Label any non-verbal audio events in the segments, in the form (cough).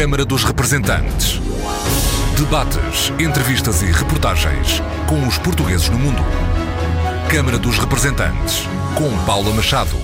Câmara dos Representantes. Debates, entrevistas e reportagens com os portugueses no mundo. Câmara dos Representantes, com Paula Machado.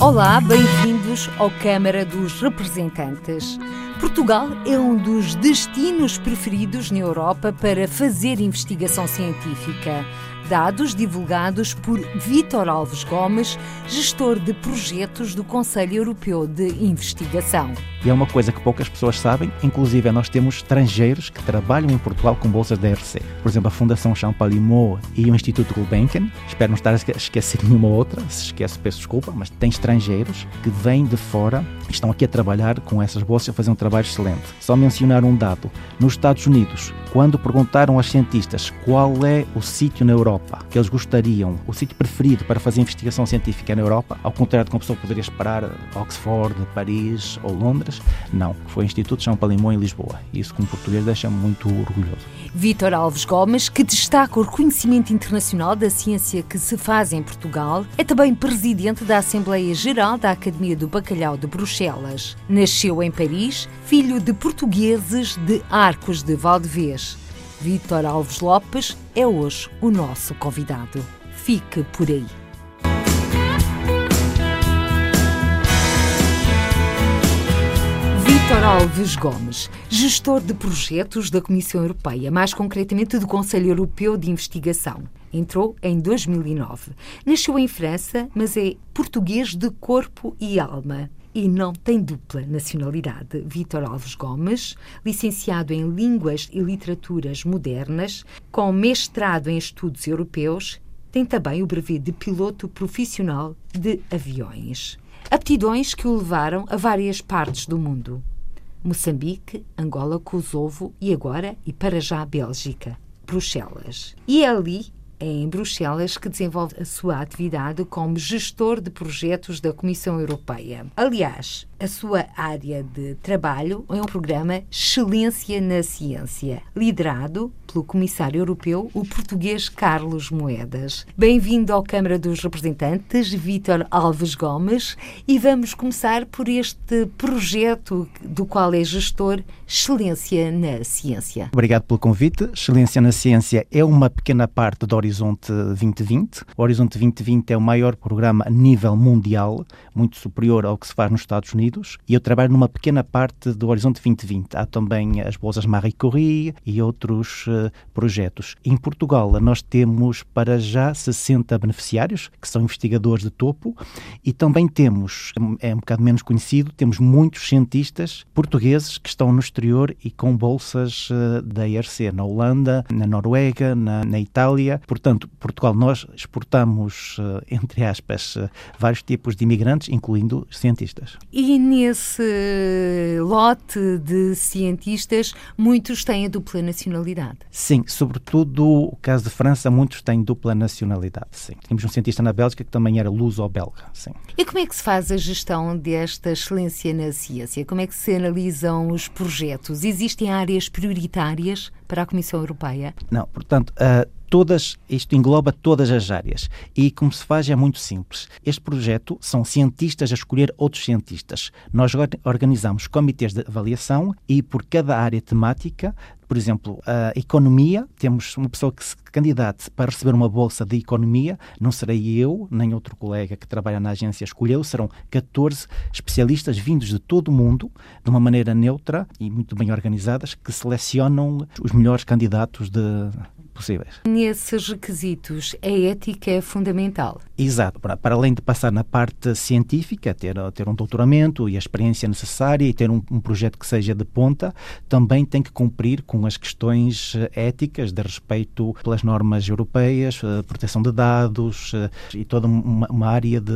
Olá, bem-vindos ao Câmara dos Representantes. Portugal é um dos destinos preferidos na Europa para fazer investigação científica. Dados divulgados por Vítor Alves Gomes, gestor de projetos do Conselho Europeu de Investigação. E é uma coisa que poucas pessoas sabem, inclusive nós temos estrangeiros que trabalham em Portugal com bolsas da RC. Por exemplo, a Fundação Champalimau e o Instituto Gulbenkian. Espero não estar a esquecer (laughs) nenhuma outra, se esquece peço desculpa, mas tem estrangeiros que vêm de fora e estão aqui a trabalhar com essas bolsas a fazer um trabalho excelente. Só mencionar um dado. Nos Estados Unidos, quando perguntaram aos cientistas qual é o sítio na Europa que eles gostariam, o sítio preferido para fazer investigação científica na Europa, ao contrário de como pessoa poderia esperar Oxford, Paris ou Londres, não, foi o Instituto São Palimão em Lisboa. Isso, como português, deixa-me muito orgulhoso. Vítor Alves Gomes, que destaca o reconhecimento internacional da ciência que se faz em Portugal, é também presidente da Assembleia Geral da Academia do Bacalhau de Bruxelas. Nasceu em Paris, filho de portugueses de Arcos de Valdevez. Vítor Alves Lopes é hoje o nosso convidado. Fique por aí. Vítor Alves Gomes, gestor de projetos da Comissão Europeia, mais concretamente do Conselho Europeu de Investigação. Entrou em 2009. Nasceu em França, mas é português de corpo e alma e não tem dupla nacionalidade. Vítor Alves Gomes, licenciado em Línguas e Literaturas Modernas, com mestrado em Estudos Europeus, tem também o brevet de piloto profissional de aviões. Aptidões que o levaram a várias partes do mundo. Moçambique, Angola, Kosovo e agora, e para já, Bélgica, Bruxelas. E é ali, em Bruxelas, que desenvolve a sua atividade como gestor de projetos da Comissão Europeia. Aliás, a sua área de trabalho é um programa Excelência na Ciência, liderado pelo Comissário Europeu, o português Carlos Moedas. Bem-vindo ao Câmara dos Representantes, Vítor Alves Gomes, e vamos começar por este projeto do qual é gestor Excelência na Ciência. Obrigado pelo convite. Excelência na Ciência é uma pequena parte do Horizonte 2020. O Horizonte 2020 é o maior programa a nível mundial, muito superior ao que se faz nos Estados Unidos, e eu trabalho numa pequena parte do Horizonte 2020. Há também as bolsas Marie Curie e outros uh, projetos. Em Portugal, nós temos para já 60 beneficiários, que são investigadores de topo, e também temos, é um bocado menos conhecido, temos muitos cientistas portugueses que estão no exterior e com bolsas uh, da IRC, na Holanda, na Noruega, na, na Itália. Portugal, nós exportamos, uh, entre aspas, vários tipos de imigrantes, incluindo cientistas. E nesse lote de cientistas, muitos têm a dupla nacionalidade. Sim, sobretudo o caso de França, muitos têm dupla nacionalidade, sim. Temos um cientista na Bélgica que também era luso-belga, sim. E como é que se faz a gestão desta excelência na ciência? Como é que se analisam os projetos? Existem áreas prioritárias para a Comissão Europeia? Não, portanto, uh, todas, isto engloba todas as áreas. E como se faz é muito simples. Este projeto são cientistas a escolher outros cientistas. Nós organizamos comitês de avaliação e por cada área temática por exemplo, a economia, temos uma pessoa que se candidate para receber uma bolsa de economia, não serei eu, nem outro colega que trabalha na agência escolheu, serão 14 especialistas vindos de todo o mundo, de uma maneira neutra e muito bem organizadas, que selecionam os melhores candidatos de, possíveis. Nesses requisitos, a ética é fundamental. Exato. Para, para além de passar na parte científica, ter, ter um doutoramento e a experiência necessária e ter um, um projeto que seja de ponta, também tem que cumprir com as questões eh, éticas de respeito pelas normas europeias, eh, proteção de dados eh, e toda uma, uma área de,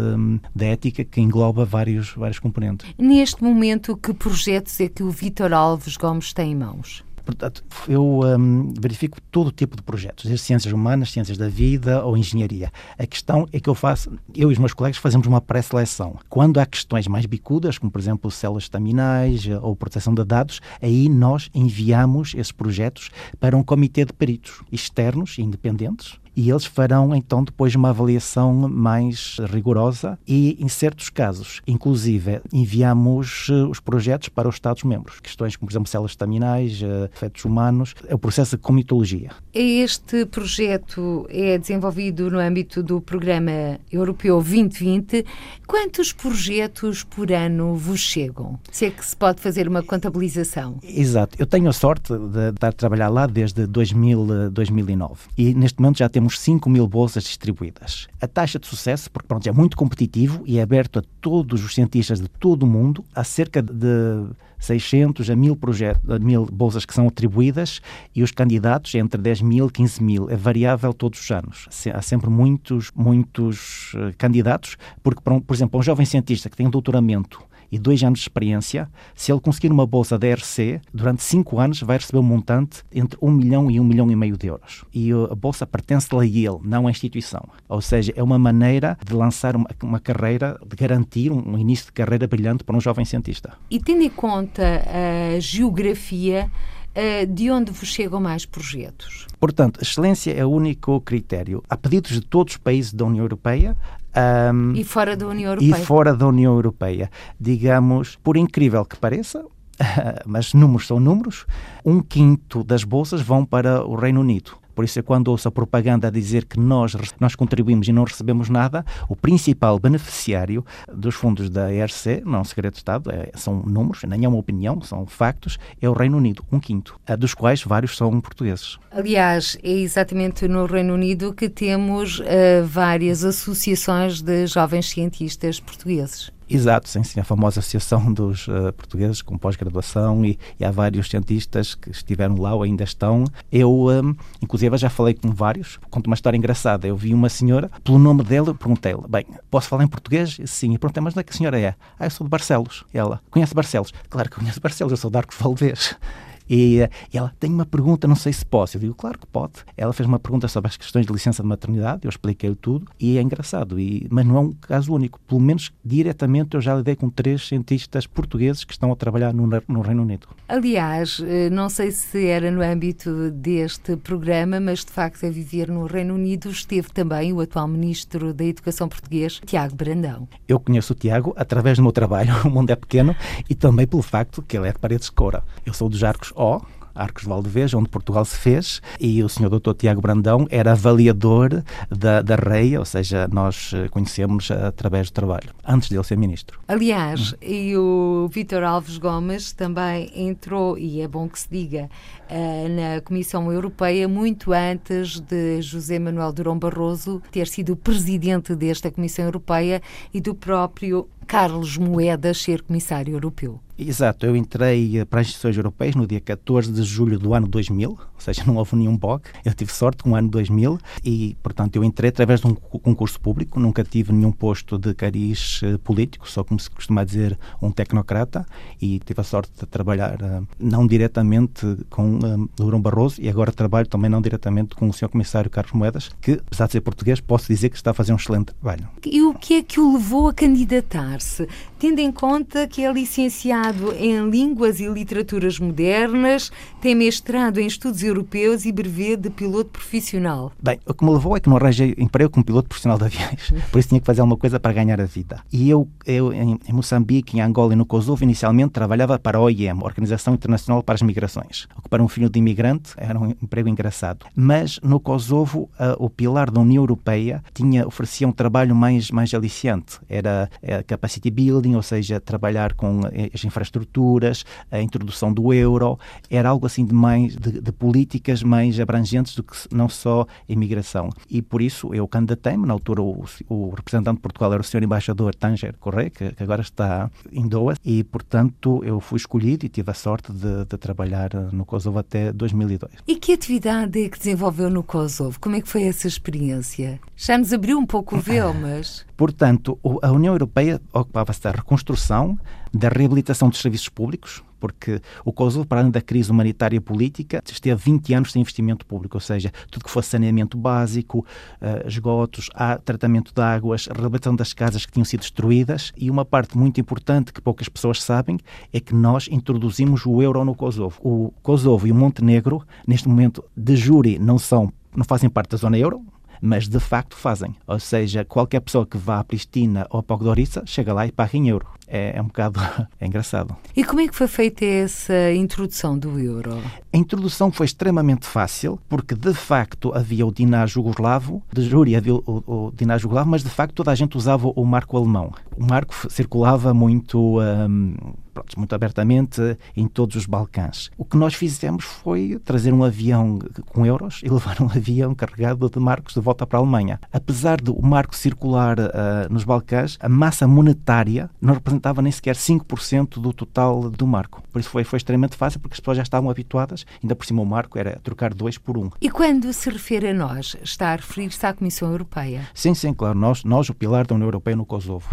de, ética que engloba vários, vários componentes. Neste momento, que projetos é que o Vítor Alves Gomes tem em mãos? Portanto, eu um, verifico todo tipo de projetos, desde ciências humanas, ciências da vida ou engenharia. A questão é que eu faço, eu e os meus colegas fazemos uma pré-seleção. Quando há questões mais bicudas, como por exemplo células estaminais eh, ou proteção de dados, aí nós enviamos esses projetos para um comitê de peritos externos e independentes e eles farão então depois uma avaliação mais rigorosa e, em certos casos, inclusive, enviamos uh, os projetos para os Estados-membros. Questões como, por exemplo, células estaminais, uh, efeitos humanos, é o processo de comitologia. Este projeto é desenvolvido no âmbito do Programa Europeu 2020. Quantos projetos por ano vos chegam? Se é que se pode fazer uma contabilização. Exato. Eu tenho a sorte de estar a trabalhar lá desde 2000, 2009 e neste momento já temos 5 mil bolsas distribuídas. A taxa de sucesso, porque pronto, é muito competitivo e é aberto a todos os cientistas de todo o mundo, há cerca de 600 a 1000 projetos, a 1000 bolsas que são atribuídas e os candidatos entre 10 mil e 15 mil. É variável todos os anos. Há sempre muitos, muitos eh, candidatos, porque, por exemplo, um jovem cientista que tem um doutoramento e dois anos de experiência, se ele conseguir uma bolsa da ERC, durante cinco anos vai receber um montante entre um milhão e um milhão e meio de euros. E a bolsa pertence-lhe a ele, não à instituição. Ou seja, é uma maneira de lançar uma, uma carreira, de garantir um início de carreira brilhante para um jovem cientista. E tendo em conta a geografia, eh, de onde vos chegam mais projetos? Portanto, excelência é o único critério. Há pedidos de todos os países da União Europeia um, e fora da União Europeia. E fora da União Europeia. Digamos, por incrível que pareça, (laughs) mas números são números, um quinto das bolsas vão para o Reino Unido. Por isso, quando ouço a propaganda dizer que nós, nós contribuímos e não recebemos nada, o principal beneficiário dos fundos da ERC, não é um segredo de Estado, é, são números, nem é uma opinião, são factos, é o Reino Unido, um quinto, dos quais vários são portugueses. Aliás, é exatamente no Reino Unido que temos uh, várias associações de jovens cientistas portugueses. Exato, sim, sim, a famosa Associação (laughs) dos uh, Portugueses com pós-graduação e, e, há vários cientistas que estiveram lá ou ainda estão. Eu, um, inclusive, já falei com vários. Conto uma história engraçada. Eu vi uma senhora, pelo nome dela, perguntei-lhe: Bem, posso falar em português? Sim. E perguntei: Mas onde é que a senhora é? Ah, eu sou de Barcelos. Ela: Conhece Barcelos? Claro que conheço Barcelos, eu sou de Arcos Valdez. E, e, ela tem uma pergunta, não sei se posso. Eu digo, claro que pode. Ela fez uma pergunta sobre as questões de licença de maternidade, eu expliquei tudo e é engraçado. E, mas não é um caso único. Pelo menos diretamente eu já lidei com três cientistas portugueses que estão a trabalhar no, no Reino Unido. Aliás, eh, não sei se era no âmbito deste programa, mas de facto a viver no Reino Unido esteve também o atual Ministro da Educação português, Tiago Brandão. Eu conheço o Tiago através do meu trabalho, (laughs) o mundo é pequeno, e também pelo facto que ele é de Paredes de Coura. Eu sou dos Arcos O, Arcos de Valdevez, onde Portugal se fez, e o senhor Dr. Tiago Brandão era avaliador da, da REI, ou seja, nós eh, conhecemos através do trabalho, antes de ele ser ministro. Aliás, hum. e o Vítor Alves Gomes também entrou, e é bom que se diga, eh, na Comissão Europeia muito antes de José Manuel Durão Barroso ter sido presidente desta Comissão Europeia e do próprio Carlos Moedas ser comissário europeu. Exato, eu entrei para as instituições europeias no dia 14 de julho do ano 2000, ou seja, não houve nenhum bug. Eu tive sorte com o ano 2000 e, portanto, eu entrei através de um concurso público, nunca tive nenhum posto de cariz eh, político, só como se costuma dizer, um tecnocrata e tive a sorte de trabalhar eh, não diretamente com Durão Barroso e agora trabalho também não diretamente com o Sr. Comissário Carlos Moedas, que, apesar de ser português, posso dizer que está a fazer um excelente trabalho. E o que é que o levou a candidatar-se, tendo em conta que é licenciado em Línguas e Literaturas Modernas, tem mestrado em Estudos Europeus e brevet de piloto profissional? Bem, o que me levou é que não arranjei emprego como piloto profissional de aviões, (laughs) por isso tinha que fazer alguma coisa para ganhar a vida. E eu, eu em, Moçambique, em Angola e no Kosovo, inicialmente trabalhava para a OIM, Organização Internacional para as Migrações, para um filho de imigrante era um emprego engraçado. Mas no Kosovo, o pilar da União Europeia tinha, oferecia um trabalho mais, mais aliciante. Era uh, capacity building, ou seja, trabalhar com uh, as infraestruturas, a introdução do euro. Era algo assim de mais de, de políticas mais abrangentes do que não só imigração. E por isso eu candidatei-me. Na altura, o, o, representante de Portugal era o senhor embaixador Tanger Correia, que, que, agora está em Doha, e portanto eu fui escolhido e tive a sorte de, de trabalhar no Kosovo até 2002. E que atividade é que desenvolveu no Kosovo? Como é que foi essa experiência? Já nos abriu um pouco o véu, (laughs) mas... Portanto, a União Europeia ocupava-se da reconstrução, da reabilitação dos serviços públicos, porque o Kosovo, para além da crise humanitária e política, esteve 20 anos sem investimento público, ou seja, tudo que fosse saneamento básico, uh, esgotos, tratamento de águas, reabilitação das casas que tinham sido destruídas e uma parte muito importante que poucas pessoas sabem é que nós introduzimos o euro no Kosovo. O Kosovo e o Montenegro, neste momento, de júri, não são não fazem parte da zona euro, mas de facto fazem. Ou seja, qualquer pessoa que vá a Pristina ou a Podgorica chega lá e paga em euro. É, é, um bocado (laughs) é engraçado. E como é que foi feita essa introdução do euro? A introdução foi extremamente fácil, porque de facto havia o dinar jugoslavo, de júri havia o, o, dinar jugoslavo, mas de facto toda a gente usava o marco alemão. O marco circulava muito. Um, pronto, muito abertamente em todos os Balcãs. O que nós fizemos foi trazer um avião com euros e (laughs) levar um avião carregado de marcos de volta para a Alemanha. Apesar do marco circular uh, nos Balcãs, a massa monetária não representava nem sequer 5% do total do marco. Por isso foi, foi extremamente fácil, porque as pessoas já estavam habituadas, ainda por cima o marco era trocar dois por um. E quando se refere a nós, está a referir-se à Comissão Europeia? Sim, sim, claro. Nós, nós o pilar da União Europeia no Kosovo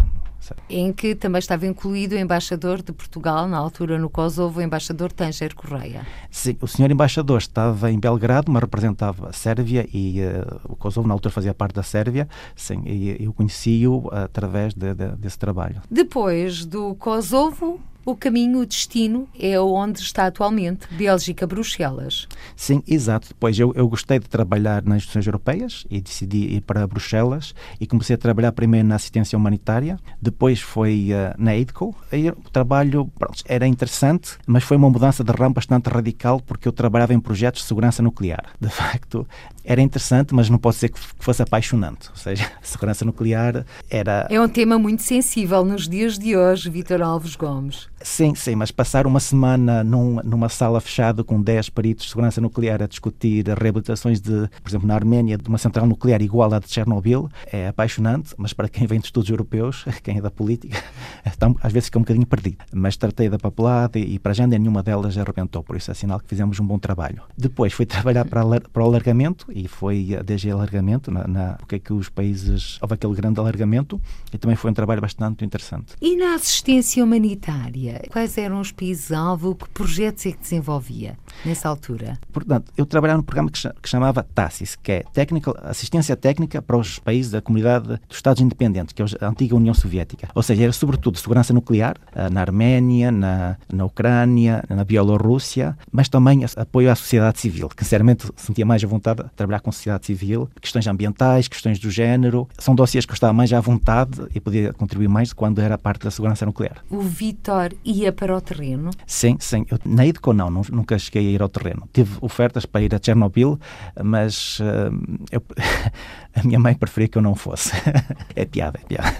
em que também estava incluído o embaixador de Portugal, na altura no Kosovo, o embaixador Tanger Correia. Sim, o senhor embaixador estava em Belgrado, mas representava a Sérvia e uh, o Kosovo na altura fazia parte da Sérvia, sim, e eu conheci-o através de, de, desse trabalho. Depois do Kosovo, o caminho, o destino, é onde está atualmente, Bélgica-Bruxelas. Sim, exato. Depois eu, eu gostei de trabalhar nas instituições europeias e decidi ir para Bruxelas e comecei a trabalhar primeiro na assistência humanitária, depois foi uh, na AIDCO. Aí, o trabalho pronto, era interessante, mas foi uma mudança de ramo bastante radical porque eu trabalhava em projetos de segurança nuclear. De facto, era interessante, mas não pode ser que fosse apaixonante. Ou seja, (laughs) a segurança nuclear era. É um tema muito sensível nos dias de hoje, Vítor Alves Gomes. Sim, sim, mas passar uma semana num, numa sala fechada com 10 peritos de segurança nuclear a discutir reabilitações de, por exemplo, na Arménia, de uma central nuclear igual à de Chernobyl, é apaixonante, mas para quem vem de estudos europeus, (laughs) quem é da política, (laughs) então, às vezes fica um bocadinho perdido. Mas tratei da papelada e, e para já nenhuma delas arrebentou, por isso é sinal que fizemos um bom trabalho. Depois fui trabalhar para, para o alargamento e foi DG Alargamento, na, na, porque é que os países, houve aquele grande alargamento e também foi um trabalho bastante interessante. E na assistência humanitária? Quais eram os países-alvo? Que projetos é que desenvolvia nessa altura? Portanto, eu trabalhava no programa que, chamava TASIS, que é Technical, Assistência Técnica para os países da Comunidade dos Estados Independentes, que é a antiga União Soviética. Ou seja, era sobretudo segurança nuclear, eh, na Arménia, na, na Ucrânia, na Bielorrússia, mas também apoio à sociedade civil, que sinceramente sentia mais à vontade de trabalhar com sociedade civil, questões ambientais, questões do género. São dossiês que eu estava mais à vontade e podia contribuir mais quando era parte da segurança nuclear. O Vitor ia para o terreno? Sim, sim. Eu, na IDCO não, nunca cheguei a ir ao terreno. Tive ofertas para ir a Chernobyl, mas uh, eu, (laughs) a minha mãe preferia que eu não fosse. (laughs) é piada, é piada.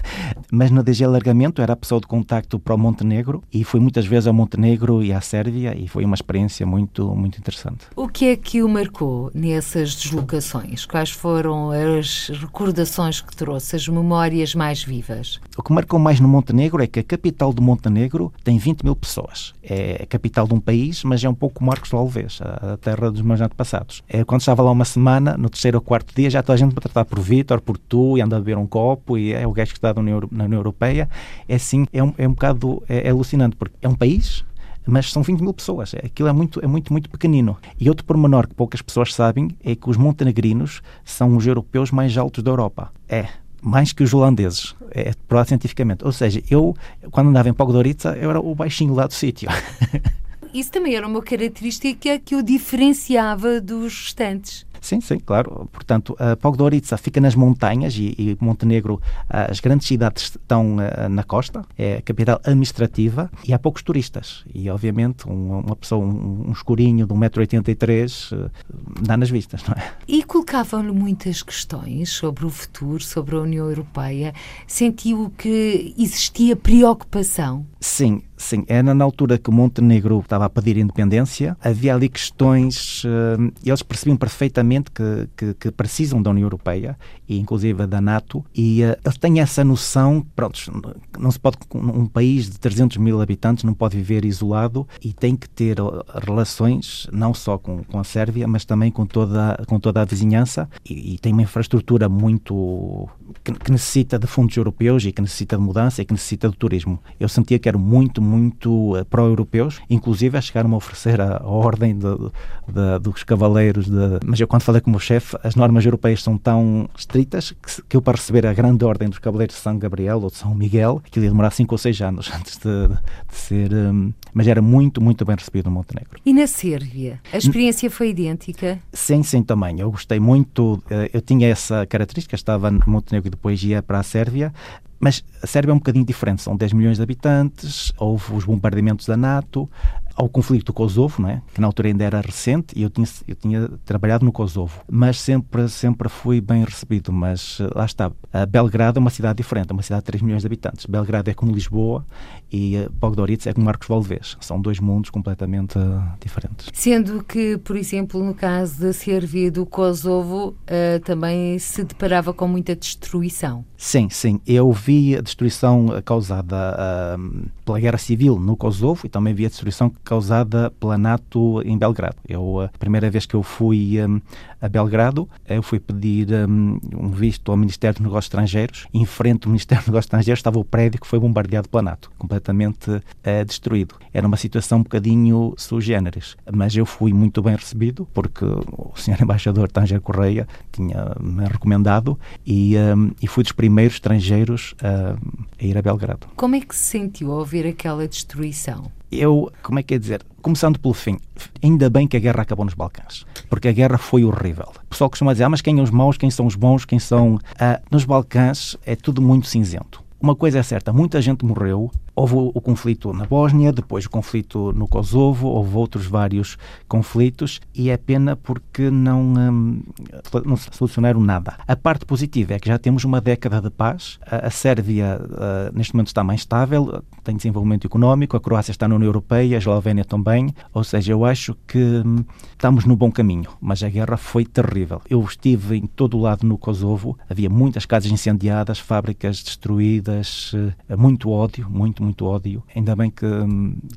Mas no DG Alargamento era a pessoa de contacto para o Montenegro e fui muitas vezes ao Montenegro e à Sérvia e foi uma experiência muito, muito interessante. O que é que o marcou nessas deslocações? Quais foram as recordações que trouxe, as memórias mais vivas? O que marcou mais no Montenegro é que a capital do Montenegro tem 20 mil pessoas. É a capital de um país, mas é um pouco Marcos do Alves, a terra dos meus antepassados. É, quando estava lá uma semana, no terceiro ou quarto dia, já toda a gente me tratava por Vítor, por tu, e anda a beber um copo, e é o gajo que está na União Europeia. É assim, é um, é um bocado é, é alucinante, porque é um país, mas são 20 mil pessoas. Aquilo é muito, é muito, muito pequenino. E outro pormenor que poucas pessoas sabem é que os montenegrinos são os europeus mais altos da Europa. É, mais que os holandeses, é provado cientificamente. Ou seja, eu, quando andava em Podgorica, eu era o baixinho lá do sítio. (laughs) Isso também era uma característica que o diferenciava dos restantes. Sim, sim, claro. Portanto, a Podgorica fica nas montanhas e, e Montenegro, as grandes cidades estão uh, na costa, é a capital administrativa e há poucos turistas. E, obviamente, um, uma pessoa, um, um escurinho de 1,83m uh, dá nas vistas, não é? E colocavam-lhe muitas questões sobre o futuro, sobre a União Europeia. Sentiu que existia preocupação? Sim, Sim, era na altura que Montenegro estava a pedir independência, havia ali questões, uh, eles percebiam perfeitamente que, que, que, precisam da União Europeia e inclusive da NATO, e uh, eles têm essa noção, pronto, não se pode, um país de 300 mil habitantes não pode viver isolado e tem que ter relações não só com, com a Sérvia, mas também com toda, com toda a vizinhança. E, e tem uma infraestrutura muito que, que necessita de fundos europeus e que necessita de mudança e que necessita de turismo. Eu sentia que era muito muito uh, pró-europeus, inclusive a chegaram a oferecer a, a ordem de, de, dos cavaleiros. De... Mas eu, quando falei com o meu chefe, as normas europeias são tão estritas que, que, eu, para receber a grande ordem dos cavaleiros de São Gabriel ou de São Miguel, que ia demorar 5 ou 6 anos (laughs) antes de, de ser. Um, mas era muito, muito bem recebido no Montenegro. E na Sérvia? A experiência foi idêntica? Sim, sim, também. Eu gostei muito. Eh, eu tinha essa característica, estava no Montenegro e depois ia para a Sérvia. Mas a Sérvia é um bocadinho diferente, são 10 milhões de habitantes, houve os bombardeamentos da NATO, ao conflito do Kosovo, não é? que na altura ainda era recente, e eu tinha, eu tinha trabalhado no Kosovo, mas sempre, sempre fui bem recebido. Mas eh, lá está, a Belgrado é uma cidade diferente, é uma cidade de 3 milhões de habitantes. Belgrado é como Lisboa e eh, Podgorica é como Marcos Valdevez. São dois mundos completamente uh, diferentes. Sendo que, por exemplo, no caso da Sérvia do Kosovo, uh, também se deparava com muita destruição. Sim, sim. Eu vi a destruição causada uh, pela guerra civil no Kosovo e também vi a destruição causada pela NATO em Belgrado. Eu, a primeira vez que eu fui um, a Belgrado, eu fui pedir um, um, visto ao Ministério dos Negócios Estrangeiros. Em frente ao Ministério dos Negócios Estrangeiros estava o prédio que foi bombardeado pela NATO, completamente uh, destruído. Era uma situação um bocadinho sui generis, mas eu fui muito bem recebido porque o senhor (laughs) embaixador Tanger Correia tinha-me recomendado e, um, e fui dos estrangeiros uh, a ir a Belgrado. Como é que se sentiu ao ver aquela destruição? eu, como é que é dizer, começando pelo fim, ainda bem que a guerra acabou nos Balcãs, porque a guerra foi horrível. O pessoal costuma dizer, ah, mas quem são os maus, quem são os bons, quem são... Ah, nos Balcãs é tudo muito cinzento. Uma coisa é certa, muita gente morreu, Houve o, conflito na Bósnia, depois o conflito no Kosovo, houve outros vários conflitos e é pena porque não, hum, não solucionaram nada. A parte positiva é que já temos uma década de paz. A, a Sérvia uh, neste momento está mais estável, tem desenvolvimento económico, a Croácia está na União Europeia, a Eslovénia também. Ou seja, eu acho que hum, estamos no bom caminho, mas a guerra foi terrível. Eu estive em todo o lado no Kosovo, havia muitas casas incendiadas, fábricas destruídas, uh, muito ódio, muito muito ódio. Ainda bem que,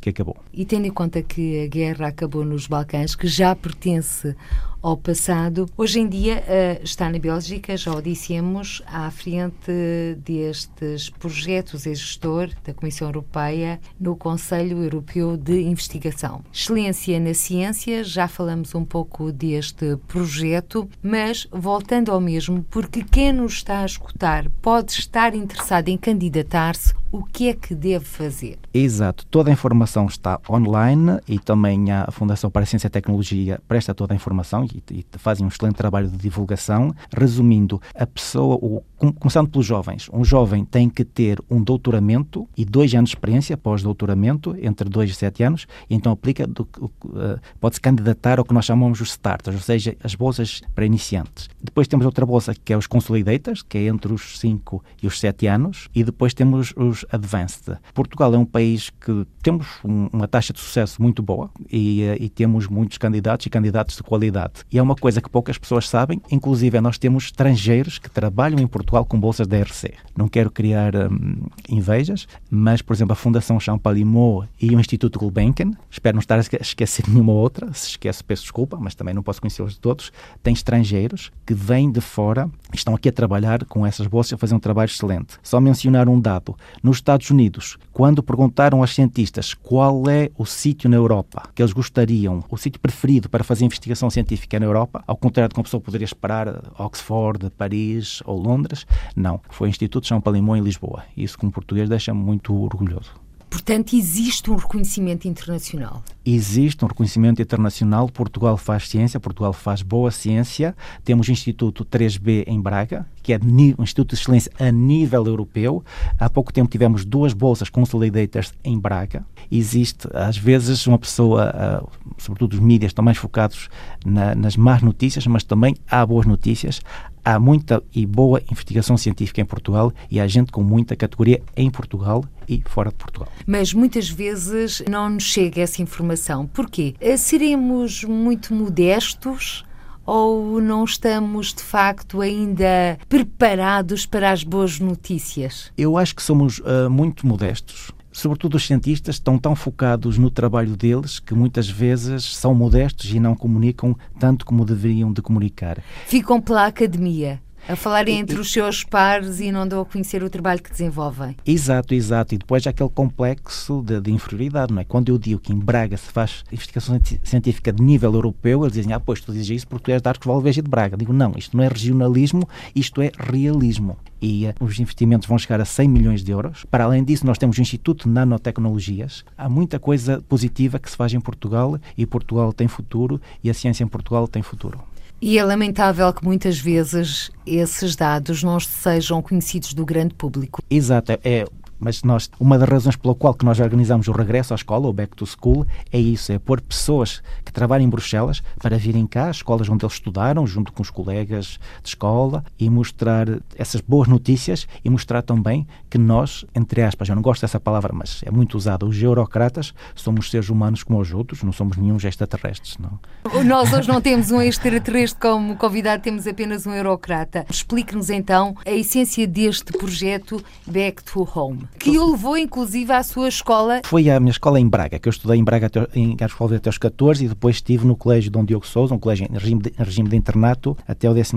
que acabou. E tendo em conta que a guerra acabou nos Balcãs, que já pertence ao passado. Hoje em dia uh, está na Bélgica, já o dissemos, à frente destes projetos, é gestor da Comissão Europeia no Conselho Europeu de Investigação. Excelência na ciência, já falamos um pouco deste projeto, mas voltando ao mesmo, porque quem nos está a escutar pode estar interessado em candidatar-se, o que é que deve fazer? Exato, toda a informação está online e também a Fundação para a Ciência e Tecnologia presta toda a informação e, e fazem um excelente trabalho de divulgação. Resumindo, a pessoa, o, começando pelos jovens, um jovem tem que ter um doutoramento e dois anos de experiência pós-doutoramento, entre dois e sete anos, e então aplica, uh, pode-se candidatar ao que nós chamamos os starters, ou seja, as bolsas para iniciantes. Depois temos outra bolsa que é os consolidators, que é entre os 5 e os 7 anos, e depois temos os advanced. Portugal é um país que temos um, uma taxa de sucesso muito boa e, uh, e temos muitos candidatos e candidatos de qualidade. E é uma coisa que poucas pessoas sabem, inclusive nós temos estrangeiros que trabalham em Portugal com bolsas da RC. Não quero criar hum, invejas, mas, por exemplo, a Fundação Champalimau e o Instituto Gulbenkian, espero não estar a esquecer (laughs) nenhuma outra, se esqueço peço desculpa, mas também não posso conhecê-los todos, têm estrangeiros que vêm de fora estão aqui a trabalhar com essas bolsas a fazer um trabalho excelente. Só mencionar um dado. Nos Estados Unidos, quando perguntaram aos cientistas qual é o sítio na Europa que eles gostariam, o sítio preferido para fazer investigação científica na Europa, ao contrário de como a pessoa poderia esperar Oxford, Paris ou Londres, não. Foi o Instituto São Palimão em Lisboa. Isso, como português, deixa-me muito orgulhoso. Portanto, existe um reconhecimento internacional. Existe um reconhecimento internacional. Portugal faz ciência, Portugal faz boa ciência. Temos o Instituto 3B em Braga, que é um Instituto de Excelência a nível europeu. Há pouco tempo tivemos duas bolsas Consolidators em Braga. Existe, às vezes, uma pessoa, ah, sobretudo os mídias, estão mais focados na, nas más notícias, mas também há boas notícias há muita e boa investigação científica em Portugal e há gente com muita categoria em Portugal e fora de Portugal. Mas muitas vezes não nos chega essa informação. Porquê? Eh, seremos muito modestos ou não estamos de facto ainda preparados para as boas notícias? Eu acho que somos uh, muito modestos sobretudo os cientistas, estão tão focados no trabalho deles que muitas vezes são modestos e não comunicam tanto como deveriam de comunicar. Ficam pela academia. A falar entre os seus pares e não dão a conhecer o trabalho que desenvolvem. Exato, exato. E depois há aquele complexo de, de, inferioridade, não é? Quando eu digo que em Braga se faz investigação científica de nível europeu, eles dizem, ah, pois tu dizes isso porque tu és de Arcos Valvez e de Braga. Digo, não, isto não é regionalismo, isto é realismo e uh, os investimentos vão chegar a 100 milhões de euros. Para além disso, nós temos o Instituto de Nanotecnologias. Há muita coisa positiva que se faz em Portugal e Portugal tem futuro e a ciência em Portugal tem futuro. E é lamentável que muitas vezes esses dados não sejam conhecidos do grande público. Exato, é, mas nós, uma das razões pela qual que nós organizamos o regresso à escola, o Back to School, é isso, é pôr pessoas que trabalham em Bruxelas para virem cá, escolas onde eles estudaram, junto com os colegas de escola, e mostrar essas boas notícias e mostrar também que nós, entre aspas, eu não gosto dessa palavra, mas é muito usada, os eurocratas somos seres humanos como os outros, não somos nenhum extraterrestres, não. Nós hoje não temos um extraterrestre como convidado, temos apenas um eurocrata. Explique-nos então a essência deste projeto Back to Home que o levou inclusive à sua escola. Foi a minha escola em Braga, que eu estudei em Braga até, em escola até aos 14 e depois estive no Colégio Dom Diogo Souza, um colégio em regime de, regime de internato, até o 12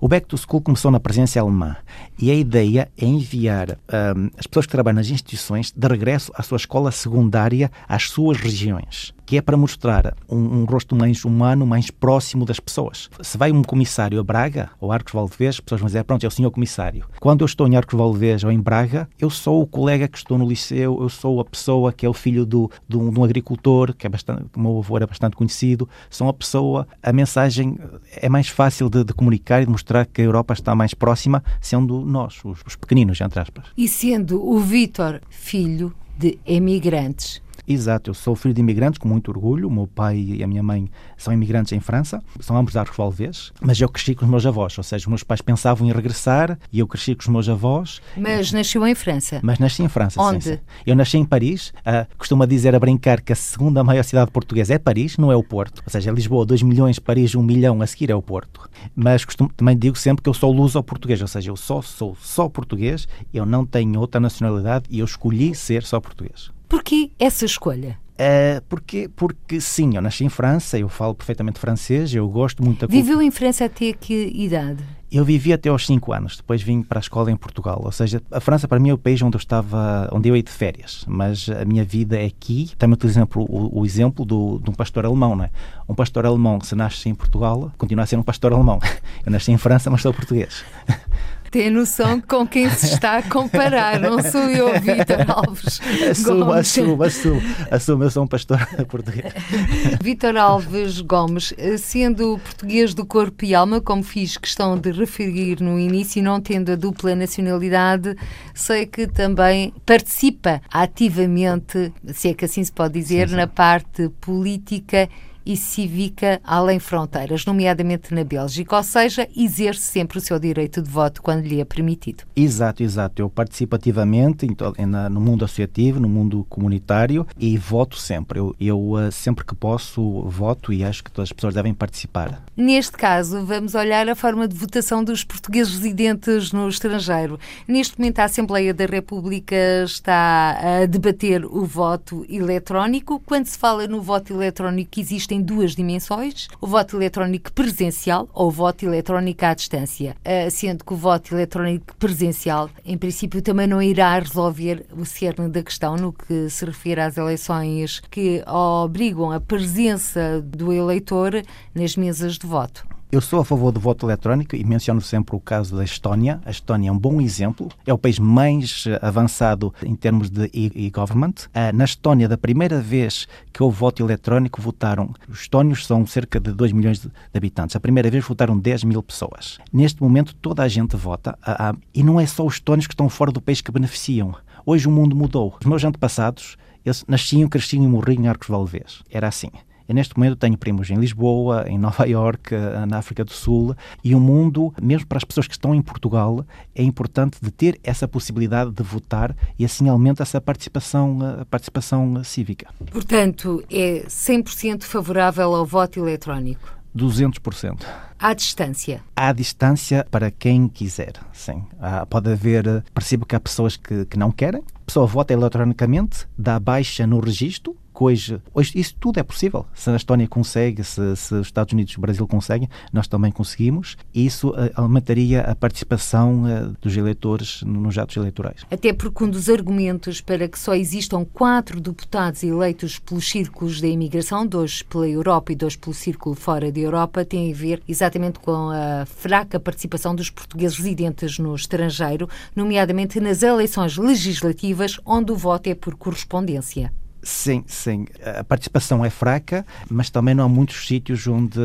O Back to School começou na presença alemã e a ideia é enviar um, as pessoas que trabalham nas instituições de regresso à sua escola secundária às suas regiões que é para mostrar um, um, rosto mais humano, mais próximo das pessoas. Se vai um comissário a Braga ou Arcos Valdevez, as pessoas vão dizer, pronto, é o senhor comissário. Quando eu estou em Arcos Valdevez ou em Braga, eu sou o colega que estou no liceu, eu sou a pessoa que é o filho do, do, de um agricultor, que é bastante, o meu avô era bastante conhecido, sou a pessoa, a mensagem é mais fácil de, de comunicar e de mostrar que a Europa está mais próxima, sendo nós, os, os pequeninos, entre aspas. E sendo o Vítor filho de emigrantes, Exato, eu sou filho de imigrantes com muito orgulho. O meu pai e a minha mãe são imigrantes em França, são ambos arcos valvês, mas eu cresci com os meus avós, ou seja, os meus pais pensavam em regressar e eu cresci com os meus avós. Mas nasceu em França? Mas nasci em França, Onde? Sim, sim. Eu nasci em Paris, uh, costuma dizer a brincar que a segunda maior cidade portuguesa é Paris, não é o Porto. Ou seja, Lisboa, 2 milhões, Paris, 1 um milhão, a seguir é o Porto. Mas costumo, também digo sempre que eu sou luso-português, ou seja, eu só sou só português, eu não tenho outra nacionalidade e eu escolhi ser só português. Porquê essa escolha? Uh, porque, porque sim, eu nasci em França, eu falo perfeitamente francês, eu gosto muito da Viveu em França até que idade? Eu vivi até aos 5 anos, depois vim para a escola em Portugal. Ou seja, a França para mim é o país onde eu estava, onde eu ia de férias, mas a minha vida é aqui. Também utilizo exemplo, o, o exemplo do, de um pastor alemão, não é? Um pastor alemão que se nasce em Portugal continua a ser um pastor alemão. (laughs) Eu nasci em França, mas sou português. (laughs) Tem noção com quem se está a comparar, não sou eu, Vítor Alves. Assumo, Gomes. assumo, assumo, assumo, eu sou um pastor (laughs) português. Vítor Alves Gomes, sendo português do corpo e alma, como fiz questão de referir no início, não tendo a dupla nacionalidade, sei que também participa ativamente, se é que assim se pode dizer, sim, sim. na parte política e cívica além fronteiras, nomeadamente na Bélgica, ou seja, exerce sempre o seu direito de voto quando lhe é permitido. Exato, exato. Eu participo ativamente no mundo associativo, no mundo comunitário e voto sempre. Eu, eu eh, sempre que posso voto e acho que todas as pessoas devem participar. Neste caso, vamos olhar a forma de votação dos portugueses residentes no estrangeiro. Neste momento, a Assembleia da República está a debater o voto eletrónico. Quando se fala no voto eletrónico, existe existem duas dimensões: o voto eletrónico presencial ou o voto eletrónico à distância. Ah, sendo que o voto eletrónico presencial, em princípio, também não irá resolver o cerne da questão no que se refere às eleições que obrigam a presença do eleitor nas mesas de voto. Eu sou a favor do voto eletrónico e menciono sempre o caso da Estónia. A Estónia é um bom exemplo, é o país mais avançado em termos de e-government. Ah, na Estónia, da primeira vez que houve voto eletrónico, votaram. Os estónios são cerca de 2 milhões de habitantes. A primeira vez votaram 10 mil pessoas. Neste momento, toda a gente vota ah, ah, e não é só os estónios que estão fora do país que beneficiam. Hoje o mundo mudou. Os meus antepassados, eles nasciam, cresciam e morriam em Arcos Valdevez. Era assim. Eu, neste momento, tenho primos em Lisboa, em Nova Iorque, eh, na África do Sul, e o mundo, mesmo para as pessoas que estão em Portugal, é importante de ter essa possibilidade de votar e assim aumenta essa participação, eh, participação cívica. Portanto, é 100% favorável ao voto eletrónico? 200%. À distância? À distância para quem quiser, sim. Ah, pode haver, percebo que há pessoas que, que não querem. A pessoa vota eletronicamente, dá baixa no registro, hoje, hoje isso tudo é possível. Se a Estónia consegue, se, se os Estados Unidos e o Brasil conseguem, nós também conseguimos. E isso uh, aumentaria a participação uh, dos eleitores nos atos eleitorais. Até porque um dos argumentos para que só existam quatro deputados eleitos pelos círculos da imigração, dois pela Europa e dois pelo círculo fora da Europa, tem a ver exatamente com a fraca participação dos portugueses residentes no estrangeiro, nomeadamente nas eleições legislativas, onde o voto é por correspondência. Sim, sim. A participação é fraca, mas também não há muitos sítios onde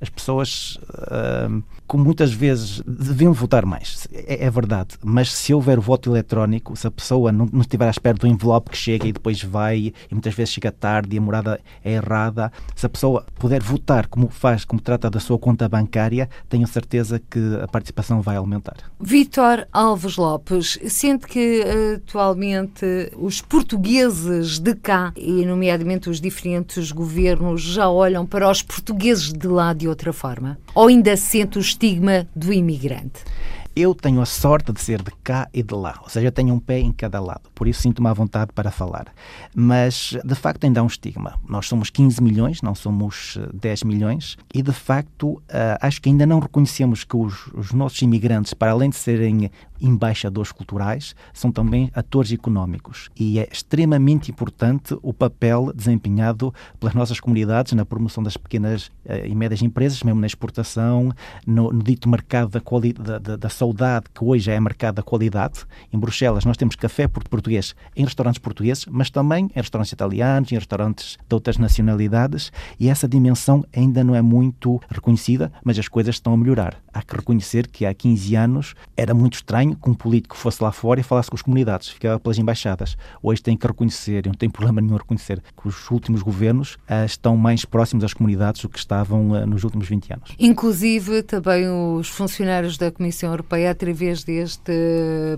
as pessoas, como muitas vezes, deviam votar mais. É, é, verdade. Mas se houver voto eletrónico, se a pessoa não, estiver à espera do envelope que chega e depois vai, e muitas vezes chega tarde e a morada é errada, se a pessoa puder votar como faz, como trata da sua conta bancária, tenho certeza que a participação vai aumentar. Vítor Alves Lopes, sente que atualmente os portugueses de cá, e nomeadamente os diferentes governos, já olham para os portugueses de lá de outra forma? Ou ainda sente o estigma do imigrante? Eu tenho a sorte de ser de cá e de lá, ou seja, eu tenho um pé em cada lado, por isso sinto-me à vontade para falar. Mas, de facto, ainda há um estigma. Nós somos 15 milhões, não somos 10 eh, milhões, e, de facto, eh, acho que ainda não reconhecemos que os, os nossos imigrantes, para além de serem embaixadores culturais, são também atores económicos. E é extremamente importante o papel desempenhado pelas nossas comunidades na promoção das pequenas eh, e médias empresas, mesmo na exportação, no, no dito mercado da, da, da, saudade, que hoje é mercado da qualidade. Em Bruxelas nós temos café português em restaurantes portugueses, mas também em restaurantes italianos, em restaurantes de outras nacionalidades, e essa dimensão ainda não é muito reconhecida, mas as coisas estão a melhorar. Há que reconhecer que há 15 anos era muito estranho que um político fosse lá fora e falasse com as comunidades, ficava pelas embaixadas. Hoje tem que reconhecer, e não tem problema nenhum reconhecer, que os últimos governos uh, estão mais próximos às comunidades do que estavam uh, nos últimos 20 anos. Inclusive, também os funcionários da Comissão Europeia, através deste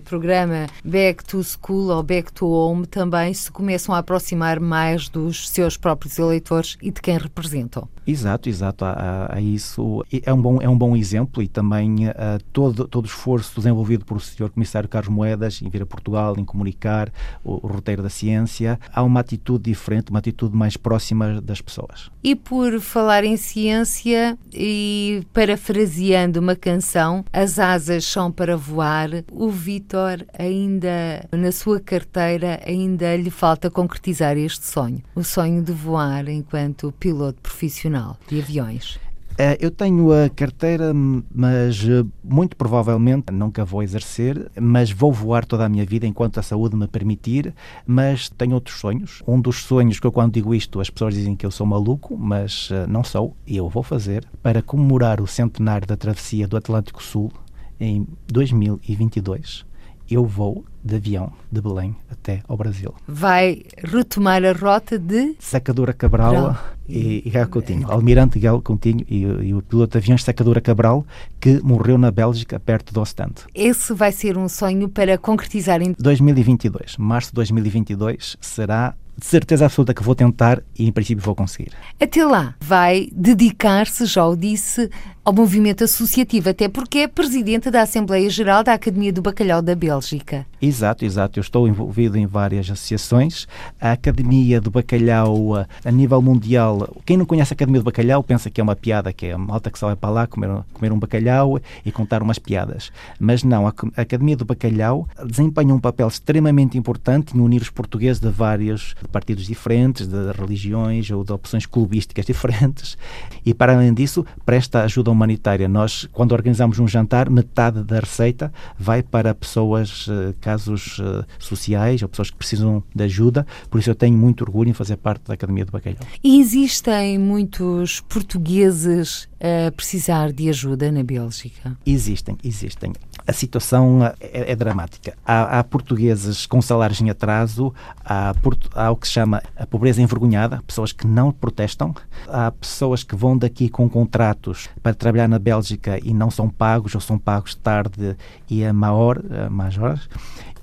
programa Back to School ou Back to Home, também se começam a aproximar mais dos seus próprios eleitores e de quem representam. Exato, exato. Há, há isso. É um, bom, é um bom exemplo e também uh, todo, todo o esforço desenvolvido por o Sr. Comissário Carlos Moedas em vir a Portugal, em comunicar o, o roteiro da ciência, há uma atitude diferente, uma atitude mais próxima das pessoas. E por falar em ciência e parafraseando uma canção, as asas são para voar, o Vitor ainda, na sua carteira, ainda lhe falta concretizar este sonho, o sonho de voar enquanto piloto profissional de aviões. Eh, eu tenho a carteira, mas eh, muito provavelmente nunca vou exercer, mas vou voar toda a minha vida enquanto a saúde me permitir, mas tenho outros sonhos. Um dos sonhos que eu quando digo isto, as pessoas dizem que eu sou maluco, mas eh, não sou, e eu vou fazer, para comemorar o centenário da travessia do Atlântico Sul em 2022 eu vou de avião de Belém até ao Brasil. Vai retomar a rota de Sacadura Cabral e, e Galo Coutinho. Almirante Galo Coutinho e, e, o piloto de aviões Sacadura Cabral que morreu na Bélgica perto do Ostende. Esse vai ser um sonho para concretizar em 2022. Março de 2022 será de certeza absoluta que vou tentar e em princípio vou conseguir. Até lá, vai dedicar-se, já o disse, ao movimento associativo, até porque é presidente da Assembleia Geral da Academia do Bacalhau da Bélgica. Exato, exato. Eu estou envolvido em várias associações. A Academia do Bacalhau, a nível mundial, quem não conhece a Academia do Bacalhau pensa que é uma piada, que é a malta que só vai para lá comer, comer um bacalhau e contar umas piadas. Mas não, a Academia do Bacalhau desempenha um papel extremamente importante em unir os portugueses de vários partidos diferentes, de religiões ou de opções clubísticas diferentes. E, para além disso, presta ajuda humanitária. Nós, quando organizamos um jantar, metade da receita vai para pessoas, eh, casos eh, sociais ou pessoas que precisam de ajuda. Por isso eu tenho muito orgulho em fazer parte da Academia do Bacalhau. E existem muitos portugueses a precisar de ajuda na Bélgica? Existem, existem. A situação é, é dramática. Há, há, portugueses com salários em atraso, há, há o que se chama a pobreza envergonhada, pessoas que não protestam, há pessoas que vão daqui com contratos para trabalhar na Bélgica e não são pagos ou são pagos tarde e a maior, a mais horas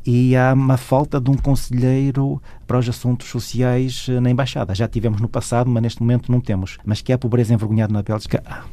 e há uma falta de um conselheiro para os assuntos sociais eh, na Embaixada. Já tivemos no passado, mas neste momento não temos. Mas que há pobreza envergonhada na Bélgica, há.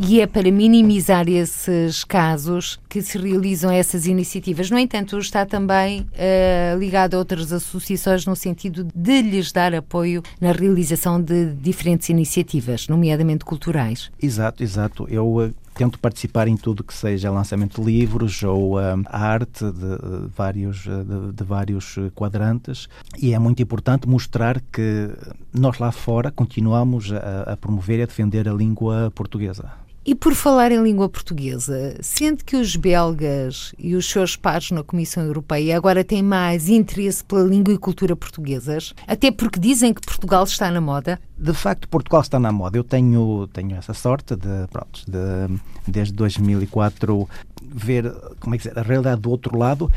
E é para minimizar esses casos que se realizam essas iniciativas. No entanto, está também uh, ligado a outras associações no sentido de lhes dar apoio na realização de diferentes iniciativas, nomeadamente culturais. Exato, exato. Eu uh, tento participar em tudo que seja lançamento de livros ou uh, arte de, vários, de, de, vários quadrantes e é muito importante mostrar que nós lá fora continuamos a, a promover e a defender a língua portuguesa. E por falar em língua portuguesa, sente que os belgas e os seus pares na Comissão Europeia agora têm mais interesse pela língua e cultura portuguesas? Até porque dizem que Portugal está na moda? De facto, Portugal está na moda. Eu tenho, tenho essa sorte de, pronto, de, desde 2004, ver como é que é, a realidade do outro lado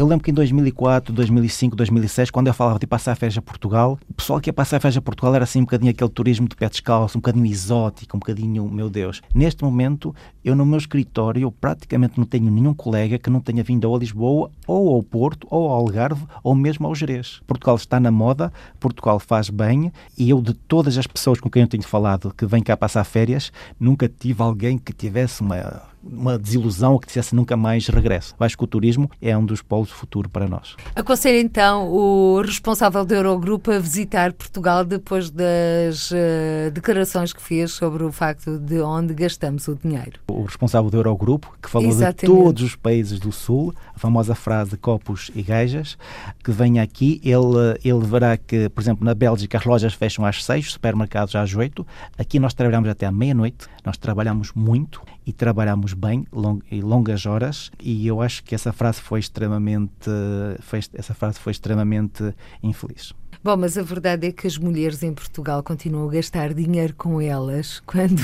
eu lembro que em 2004, 2005, 2006, quando eu falava de passar férias a Portugal, o pessoal que ia passar férias a Portugal era assim um bocadinho aquele turismo de pé descalço, um bocadinho exótico, um bocadinho, meu Deus. Neste momento, eu no meu escritório praticamente não tenho nenhum colega que não tenha vindo ou a Lisboa, ou ao Porto, ou ao Algarve, ou mesmo ao Jerez. Portugal está na moda, Portugal faz bem, e eu de todas as pessoas com quem eu tenho falado que vêm cá passar férias, nunca tive alguém que tivesse uma uma desilusão ou que dissesse nunca mais regresso. Acho que o turismo é um dos polos futuro para nós. Aconselho então o responsável do Eurogrupo a visitar Portugal depois das uh, declarações que fez sobre o facto de onde gastamos o dinheiro. O responsável do Eurogrupo, que falou Exatamente. de todos os países do Sul, a famosa frase copos e gajas, que venha aqui, ele, ele verá que, por exemplo, na Bélgica as lojas fecham às seis, supermercados às oito. Aqui nós trabalhamos até à meia-noite, nós trabalhamos muito e trabalhamos bem long, e longas horas e eu acho que essa frase foi extremamente foi, essa frase foi extremamente infeliz. Bom, mas a verdade é que as mulheres em Portugal continuam a gastar dinheiro com elas (laughs) quando,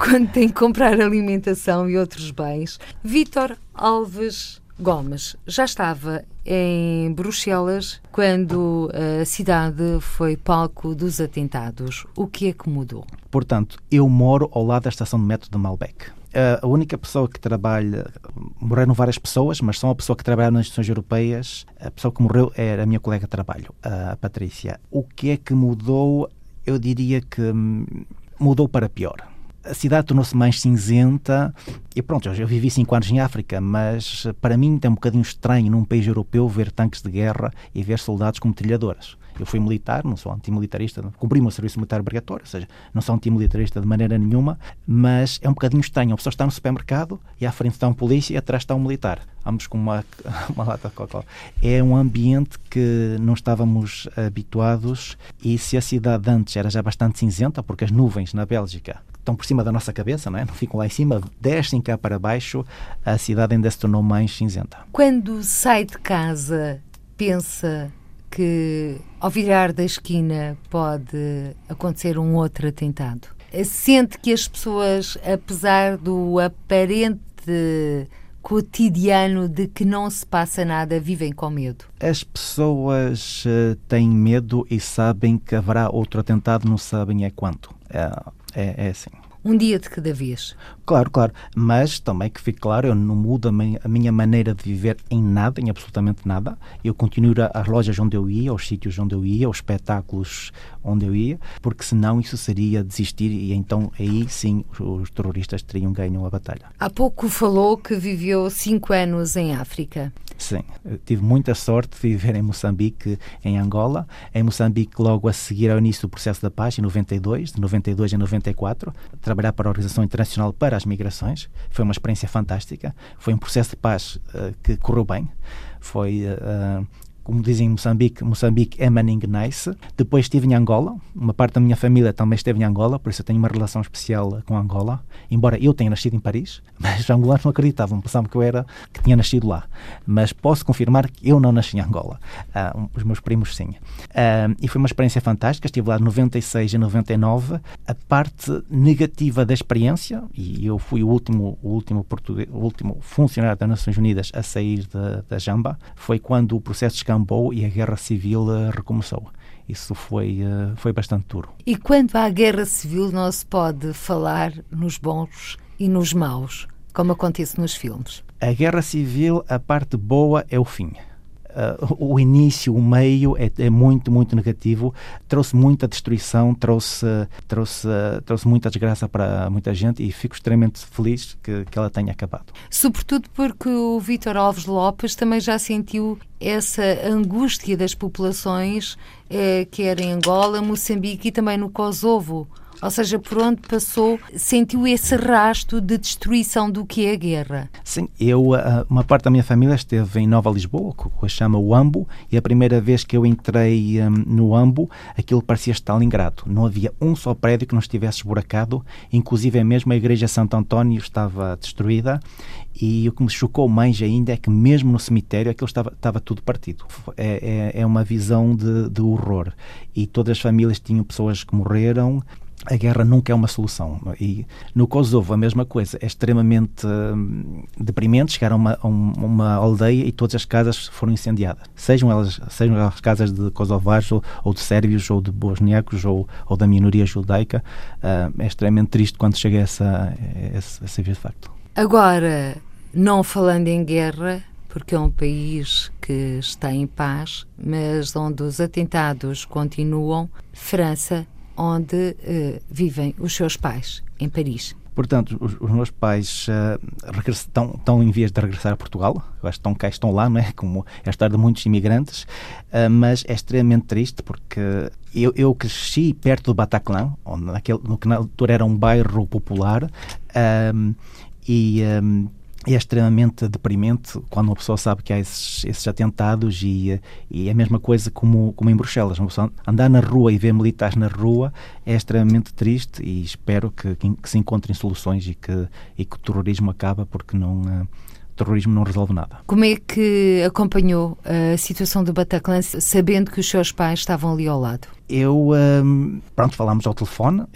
quando têm que comprar alimentação e outros bens. Vítor Alves Gomes já estava em Bruxelas quando a cidade foi palco dos atentados. O que é que mudou? Portanto, eu moro ao lado da estação de metro de Malbec. A única pessoa que trabalha, morreram várias pessoas, mas só uma pessoa que trabalha nas instituições europeias, a pessoa que morreu era a minha colega de trabalho, a Patrícia. O que é que mudou? Eu diria que hum, mudou para pior a cidade tornou-se mais cinzenta e pronto, eu vivi cinco anos em África, mas para mim é um bocadinho estranho num país europeu ver tanques de guerra e ver soldados como trilhadoras. Eu fui militar, não sou antimilitarista, cumpri o meu serviço militar obrigatório, ou seja, não sou antimilitarista de maneira nenhuma, mas é um bocadinho estranho. A pessoa está no supermercado e à frente está um polícia e atrás está um militar. Vamos com uma, (laughs) uma lata de coca É um ambiente que não estávamos habituados e se a cidade antes era já bastante cinzenta, porque as nuvens na Bélgica estão por cima da nossa cabeça, não, é? não ficam lá em cima, descem cá para baixo, a cidade ainda se tornou mais cinzenta. Quando sai de casa, pensa que ao virar da esquina pode acontecer um outro atentado? Sente que as pessoas, apesar do aparente cotidiano de que não se passa nada, vivem com medo? As pessoas uh, têm medo e sabem que haverá outro atentado, não sabem é quanto. É, é, é assim um dia de cada vez. Claro, claro, mas também que fique claro, eu não mudo a minha maneira de viver em nada, em absolutamente nada. Eu continuo às lojas onde eu ia, aos sítios onde eu ia, aos espetáculos onde eu ia, porque senão isso seria desistir e então aí sim os terroristas teriam ganho a batalha. Há pouco falou que viveu cinco anos em África. Sim, tive muita sorte de viver em Moçambique, em Angola. Em Moçambique, logo a seguir ao início do processo da paz, em 92, de 92 a 94, trabalhar para a Organização Internacional para as Migrações. Foi uma experiência fantástica. Foi um processo de paz uh, que correu bem. Foi uh, como dizem em Moçambique, Moçambique é Manning Nice. Depois estive em Angola, uma parte da minha família também esteve em Angola, por isso eu tenho uma relação especial com Angola. Embora eu tenha nascido em Paris, (laughs) mas os angolanos não acreditavam, pensavam que eu era, que tinha nascido lá. Mas posso confirmar que eu não nasci em Angola. Uh, os meus primos sim. Uh, e foi uma experiência fantástica, estive lá de 96 a 99. A parte negativa da experiência, e eu fui o último, o último, português, o último funcionário das Nações Unidas a sair da, da Jamba, foi quando o processo de descambou e a guerra civil uh, recomeçou. Isso foi, uh, foi bastante duro. E quando há guerra civil, não se pode falar nos bons e nos maus, como acontece nos filmes? A guerra civil, a parte boa é o fim. Uh, o início, o meio é, é, muito, muito negativo. Trouxe muita destruição, trouxe, trouxe, trouxe muita desgraça para muita gente e fico extremamente feliz que, que ela tenha acabado. Sobretudo porque o Vítor Alves Lopes também já sentiu essa angústia das populações, eh, quer em Angola, Moçambique e também no Kosovo ou seja, por onde passou, sentiu esse rasto de destruição do que é a guerra. Sim, eu, ah, uma parte da minha família esteve em Nova Lisboa, que chama o Ambo, e a primeira vez que eu entrei um, no Ambo, aquilo parecia Stalingrado. Não havia um só prédio que não estivesse esburacado, inclusive mesmo a igreja Santo António estava destruída, e o que me chocou mais ainda é que mesmo no cemitério aquilo estava, estava tudo partido. É, é, é uma visão de, de horror. E todas as famílias tinham pessoas que morreram, a guerra nunca é uma solução. E no Kosovo, a mesma coisa. É extremamente hum, deprimente chegar a uma, a uma, aldeia e todas as casas foram incendiadas. Sejam elas sejam as casas de kosovares ou, ou, de sérvios ou de bosniacos ou, ou da minoria judaica. Uh, é extremamente triste quando chega a, essa, esse, a facto. Agora, não falando em guerra, porque é um país que está em paz, mas onde os atentados continuam, França onde uh, vivem os seus pais, em Paris. Portanto, os, os meus pais uh, estão, estão em vias de regressar a Portugal. Eu acho que estão cá, estão lá, não é? (laughs) Como é a história de muitos imigrantes. Uh, mas é extremamente triste porque eu, eu cresci perto do Bataclan, onde naquele, no que na altura era um bairro popular. Um, e um, é extremamente deprimente quando uma pessoa sabe que há esses, esses atentados e, e é a mesma coisa como, como em Bruxelas. Uma pessoa andar na rua e ver militares na rua é extremamente triste e espero que, que se encontrem soluções e que, e que o terrorismo acabe porque não eh, terrorismo não resolve nada. Como é que acompanhou a situação do Bataclan sabendo que os seus pais estavam ali ao lado? Eu, um, pronto, falámos ao telefone uh,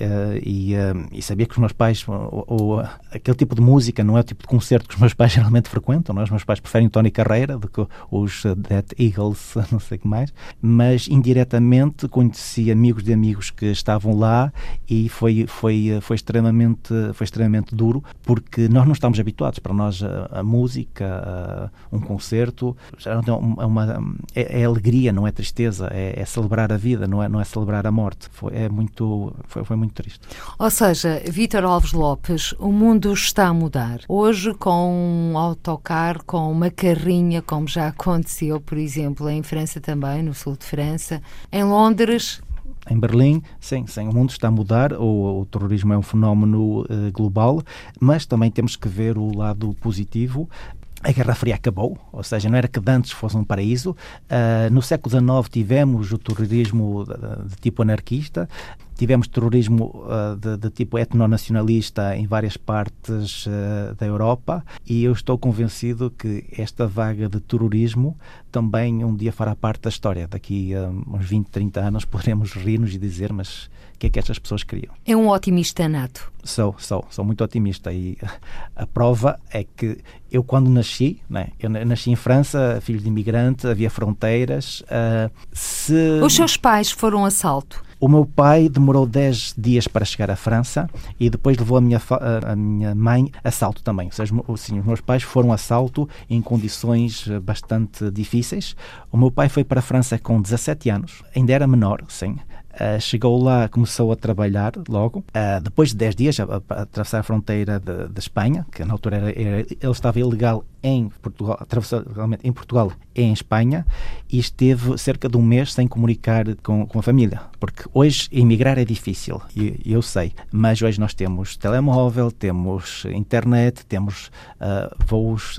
e, um, e, sabia que os meus pais, ou, ou, aquele tipo de música não é o tipo de concerto que os meus (laughs) pais geralmente frequentam, não é? os meus pais preferem Tony Carreira do que os Dead Eagles, (laughs) não sei o que mais, mas indiretamente conheci amigos de amigos que estavam lá e foi, foi, foi, extremamente, foi extremamente duro porque nós não estamos habituados, para nós a, a música, a, um concerto, é, uma, é, é, alegria, não é tristeza, é, é celebrar a vida, não é, não é celebrar a morte. Foi, é muito, foi, foi muito triste. Ou seja, Vítor Alves Lopes, o mundo está a mudar. Hoje, com um autocarro, com uma carrinha, como já aconteceu, por exemplo, em França também, no sul de França, em Londres, em Berlim, sim, sim, o mundo está a mudar, o, o terrorismo é um fenómeno uh, global, mas também temos que ver o lado positivo a Guerra Fria acabou, ou seja, não era que Dantes fosse um paraíso. Uh, no século XIX tivemos o terrorismo de, de tipo anarquista, tivemos terrorismo uh, de, de, tipo etnonacionalista em várias partes uh, da Europa e eu estou convencido que esta vaga de terrorismo também um dia fará parte da história. Daqui a uns 20, 30 anos (laughs) poderemos rir-nos e dizer, mas que é que estas pessoas queriam. É um otimista nato. Sou, sou, sou muito otimista e a prova é que eu quando nasci, né, eu nasci em França, filho de imigrante, havia fronteiras. Uh, se... Os seus pais foram assalto? O meu pai demorou 10 dias para chegar à França e depois levou a minha, a minha mãe a salto também. Ou seja, assim, os meus pais foram a salto em condições eh, bastante difíceis. O meu pai foi para a França com 17 anos, ainda era menor, sim. Uh, chegou lá, começou a trabalhar logo. Uh, depois de 10 dias, a, a, atravessar a fronteira de, Espanha, que na altura era, era, ele estava ilegal em Portugal, atravessou realmente em Portugal e em Espanha, e esteve cerca de um mês sem comunicar com, com a família. Porque hoje emigrar é difícil, e eu sei, mas hoje nós temos telemóvel, temos internet, temos uh, voos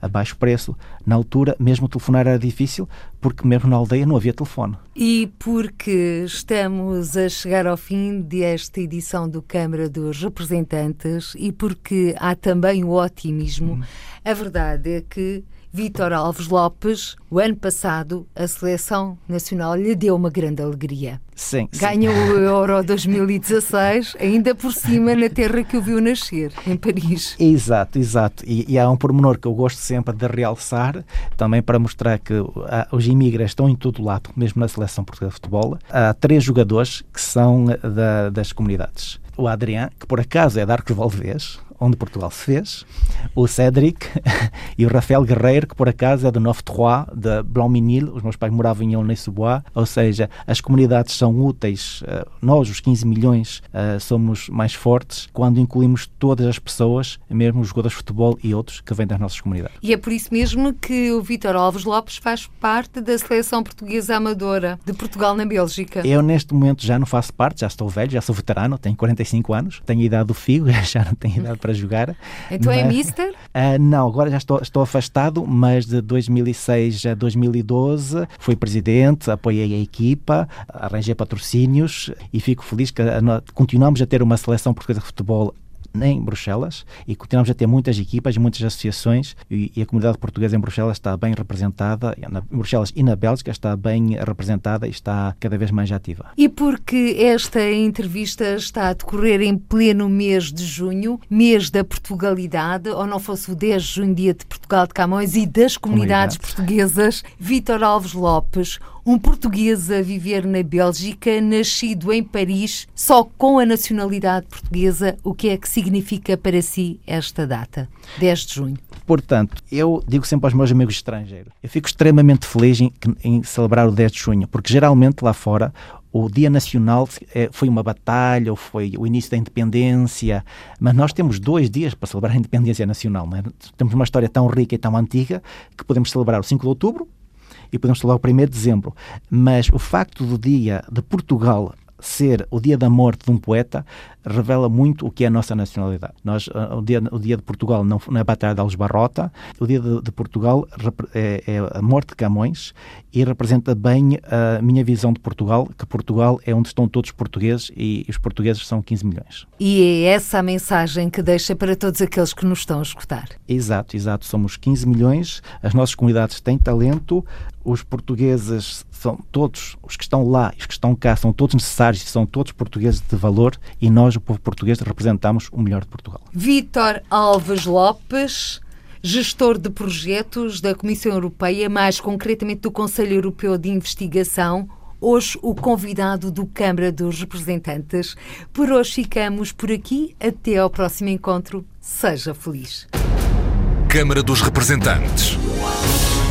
a baixo preço. Na altura, mesmo telefonar era difícil, porque mesmo na aldeia não havia telefone. E porque estamos a chegar ao fim desta edição do Câmara dos Representantes e porque há também o otimismo, hum. a verdade é que Vítor Alves Lopes, o ano passado, a seleção nacional lhe deu uma grande alegria. Sim. Ganhou o (laughs) Euro 2016, ainda por cima na terra que o viu nascer, em Paris. Exato, exato. E, e há um pormenor que eu gosto sempre de realçar, também para mostrar que ah, os imigrantes estão em todo lado, mesmo na seleção portuguesa de futebol. Há três jogadores que são da, das comunidades. O Adrián, que por acaso é de Arcos Valdez, onde Portugal se fez, o Cédric (laughs) e o Rafael Guerreiro, que por acaso é de Neuf Trois, de Blanc-Minil, os meus pais moravam em Aulnay-sous-Bois, ou seja, as comunidades são úteis, uh, nós, os 15 milhões, uh, somos mais fortes quando incluímos todas as pessoas, mesmo os jogadores de futebol e outros que vêm das nossas comunidades. E é por isso mesmo que o Vítor Alves Lopes faz parte da seleção portuguesa amadora de Portugal na Bélgica. Eu neste momento já não faço parte, já estou velho, já sou veterano, tenho 45 anos, tenho a idade do figo, (laughs) já não tenho idade para jogar. Então é mas, é mister? Uh, não, agora já estou, estou afastado, mas de 2006 a 2012 fui presidente, apoiei a equipa, arranjei patrocínios e fico feliz que continuamos a ter uma seleção portuguesa de futebol em Bruxelas e continuamos a ter muitas equipas, muitas associações e, e a comunidade portuguesa em Bruxelas está bem representada, na, em Bruxelas e na Bélgica está bem representada e está cada vez mais ativa. E porque esta entrevista está a decorrer em pleno mês de junho, mês da Portugalidade, ou não fosse o 10 de junho, dia de Portugal de Camões e das comunidades, comunidades. portuguesas, Vítor Alves Lopes, um português a viver na Bélgica, nascido em Paris, só com a nacionalidade portuguesa, o que é que significa para si esta data, 10 de junho? Portanto, eu digo sempre aos meus amigos estrangeiros, eu fico extremamente feliz em, em celebrar o 10 de junho, porque geralmente lá fora o Dia Nacional eh, foi uma batalha, ou foi o início da independência, mas nós temos dois dias para celebrar a independência nacional. É? Temos uma história tão rica e tão antiga que podemos celebrar o 5 de outubro, e podemos falar o 1 de dezembro. Mas o facto do dia de Portugal ser o dia da morte de um poeta revela muito o que é a nossa nacionalidade. Nós, ah, o, dia, o dia de Portugal não, não é a Batalha de Alves Barrota, o dia de, de Portugal é, é, a morte de Camões e representa bem a minha visão de Portugal, que Portugal é onde estão todos os portugueses e os portugueses são 15 milhões. E é essa a mensagem que deixa para todos aqueles que nos estão a escutar. Exato, exato. Somos 15 milhões, as nossas comunidades têm talento, os portugueses são todos, os que estão lá e os que estão cá, são todos necessários, são todos portugueses de valor e nós, o povo português, representamos o melhor de Portugal. Vítor Alves Lopes, gestor de projetos da Comissão Europeia, mais concretamente do Conselho Europeu de Investigação, hoje o convidado do Câmara dos Representantes. Por hoje ficamos por aqui. Até ao próximo encontro. Seja feliz. Câmara dos Representantes.